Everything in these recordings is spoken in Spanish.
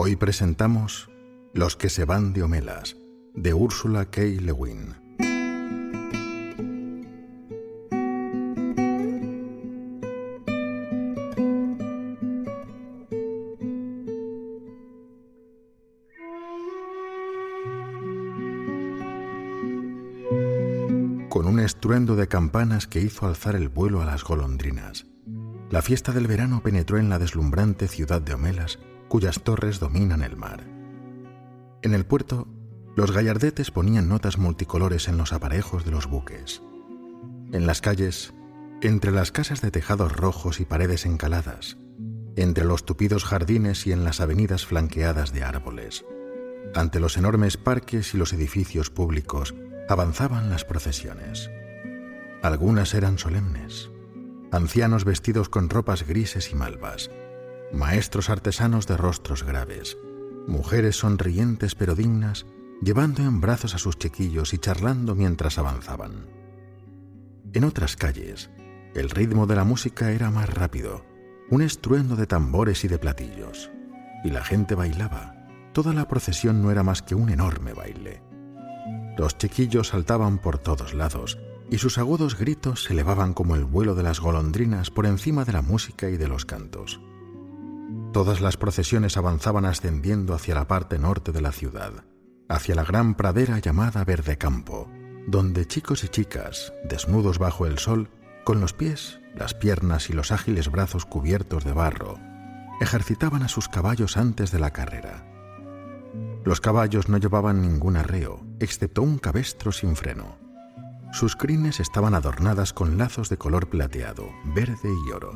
Hoy presentamos Los que se van de Homelas, de Úrsula K. Le Guin. Con un estruendo de campanas que hizo alzar el vuelo a las golondrinas, la fiesta del verano penetró en la deslumbrante ciudad de Homelas cuyas torres dominan el mar. En el puerto, los gallardetes ponían notas multicolores en los aparejos de los buques. En las calles, entre las casas de tejados rojos y paredes encaladas, entre los tupidos jardines y en las avenidas flanqueadas de árboles, ante los enormes parques y los edificios públicos, avanzaban las procesiones. Algunas eran solemnes, ancianos vestidos con ropas grises y malvas, maestros artesanos de rostros graves, mujeres sonrientes pero dignas, llevando en brazos a sus chiquillos y charlando mientras avanzaban. En otras calles, el ritmo de la música era más rápido, un estruendo de tambores y de platillos, y la gente bailaba. Toda la procesión no era más que un enorme baile. Los chiquillos saltaban por todos lados, y sus agudos gritos se elevaban como el vuelo de las golondrinas por encima de la música y de los cantos. Todas las procesiones avanzaban ascendiendo hacia la parte norte de la ciudad, hacia la gran pradera llamada Verde Campo, donde chicos y chicas, desnudos bajo el sol, con los pies, las piernas y los ágiles brazos cubiertos de barro, ejercitaban a sus caballos antes de la carrera. Los caballos no llevaban ningún arreo, excepto un cabestro sin freno. Sus crines estaban adornadas con lazos de color plateado, verde y oro.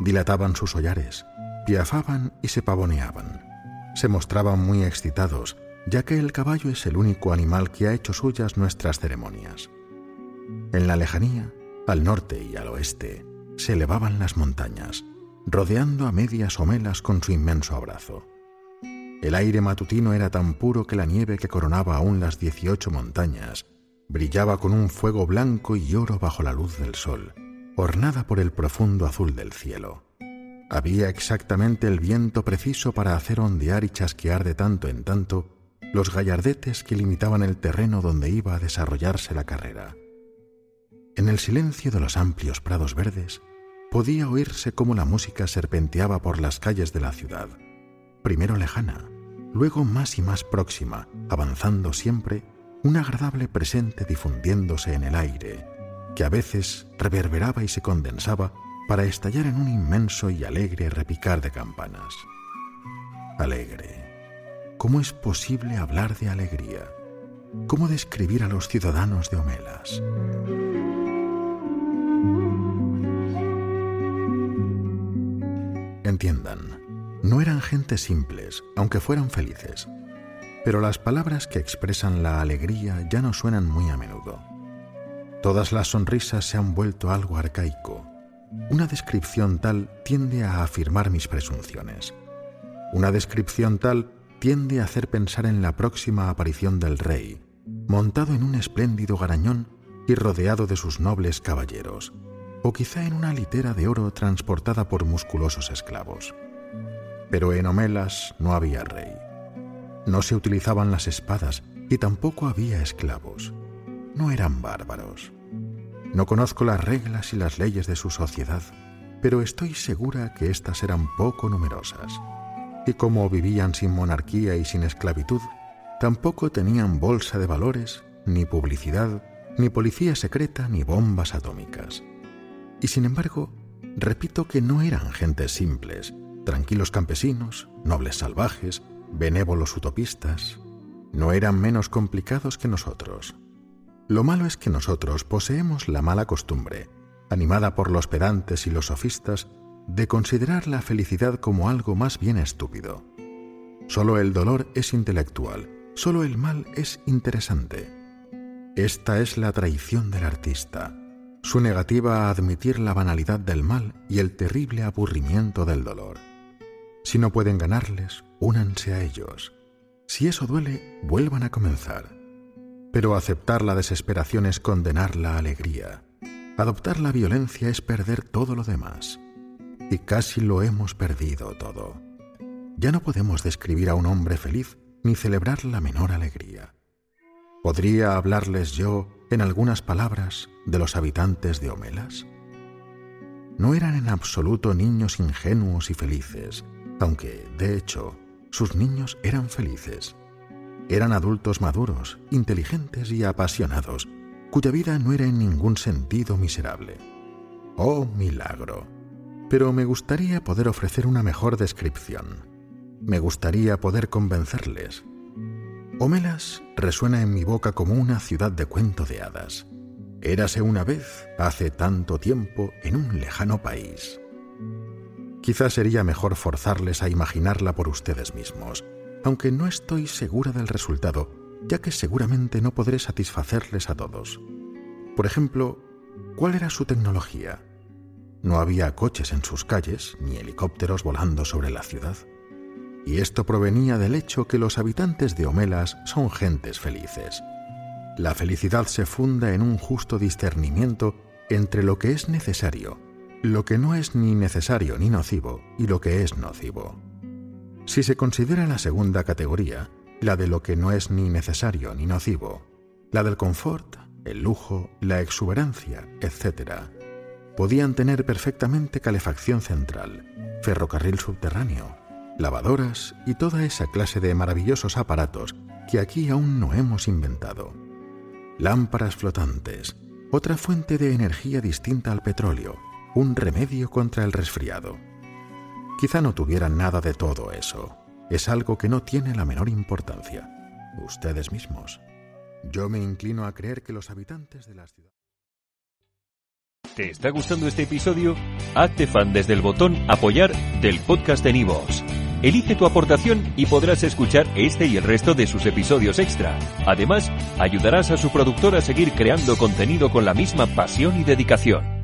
Dilataban sus hollares, piafaban y se pavoneaban. Se mostraban muy excitados, ya que el caballo es el único animal que ha hecho suyas nuestras ceremonias. En la lejanía, al norte y al oeste, se elevaban las montañas, rodeando a medias homelas con su inmenso abrazo. El aire matutino era tan puro que la nieve que coronaba aún las dieciocho montañas brillaba con un fuego blanco y oro bajo la luz del sol, ornada por el profundo azul del cielo. Había exactamente el viento preciso para hacer ondear y chasquear de tanto en tanto los gallardetes que limitaban el terreno donde iba a desarrollarse la carrera. En el silencio de los amplios prados verdes podía oírse cómo la música serpenteaba por las calles de la ciudad, primero lejana, luego más y más próxima, avanzando siempre, un agradable presente difundiéndose en el aire, que a veces reverberaba y se condensaba para estallar en un inmenso y alegre repicar de campanas. Alegre. ¿Cómo es posible hablar de alegría? ¿Cómo describir a los ciudadanos de Homelas? Entiendan, no eran gente simples, aunque fueran felices. Pero las palabras que expresan la alegría ya no suenan muy a menudo. Todas las sonrisas se han vuelto algo arcaico, una descripción tal tiende a afirmar mis presunciones. Una descripción tal tiende a hacer pensar en la próxima aparición del rey, montado en un espléndido garañón y rodeado de sus nobles caballeros, o quizá en una litera de oro transportada por musculosos esclavos. Pero en Homelas no había rey. No se utilizaban las espadas y tampoco había esclavos. No eran bárbaros. No conozco las reglas y las leyes de su sociedad, pero estoy segura que éstas eran poco numerosas. Y como vivían sin monarquía y sin esclavitud, tampoco tenían bolsa de valores, ni publicidad, ni policía secreta, ni bombas atómicas. Y sin embargo, repito que no eran gentes simples, tranquilos campesinos, nobles salvajes, benévolos utopistas. No eran menos complicados que nosotros. Lo malo es que nosotros poseemos la mala costumbre, animada por los pedantes y los sofistas, de considerar la felicidad como algo más bien estúpido. Solo el dolor es intelectual, solo el mal es interesante. Esta es la traición del artista, su negativa a admitir la banalidad del mal y el terrible aburrimiento del dolor. Si no pueden ganarles, únanse a ellos. Si eso duele, vuelvan a comenzar. Pero aceptar la desesperación es condenar la alegría. Adoptar la violencia es perder todo lo demás. Y casi lo hemos perdido todo. Ya no podemos describir a un hombre feliz ni celebrar la menor alegría. ¿Podría hablarles yo, en algunas palabras, de los habitantes de Homelas? No eran en absoluto niños ingenuos y felices, aunque, de hecho, sus niños eran felices. Eran adultos maduros, inteligentes y apasionados, cuya vida no era en ningún sentido miserable. ¡Oh, milagro! Pero me gustaría poder ofrecer una mejor descripción. Me gustaría poder convencerles. Homelas resuena en mi boca como una ciudad de cuento de hadas. Érase una vez, hace tanto tiempo, en un lejano país. Quizás sería mejor forzarles a imaginarla por ustedes mismos, aunque no estoy segura del resultado, ya que seguramente no podré satisfacerles a todos. Por ejemplo, ¿cuál era su tecnología? No había coches en sus calles, ni helicópteros volando sobre la ciudad. Y esto provenía del hecho que los habitantes de Homelas son gentes felices. La felicidad se funda en un justo discernimiento entre lo que es necesario lo que no es ni necesario ni nocivo y lo que es nocivo. Si se considera la segunda categoría, la de lo que no es ni necesario ni nocivo, la del confort, el lujo, la exuberancia, etc., podían tener perfectamente calefacción central, ferrocarril subterráneo, lavadoras y toda esa clase de maravillosos aparatos que aquí aún no hemos inventado. Lámparas flotantes, otra fuente de energía distinta al petróleo, un remedio contra el resfriado. Quizá no tuvieran nada de todo eso. Es algo que no tiene la menor importancia. Ustedes mismos. Yo me inclino a creer que los habitantes de las ciudades... ¿Te está gustando este episodio? Hazte fan desde el botón apoyar del podcast de Nivos. Elige tu aportación y podrás escuchar este y el resto de sus episodios extra. Además, ayudarás a su productor a seguir creando contenido con la misma pasión y dedicación.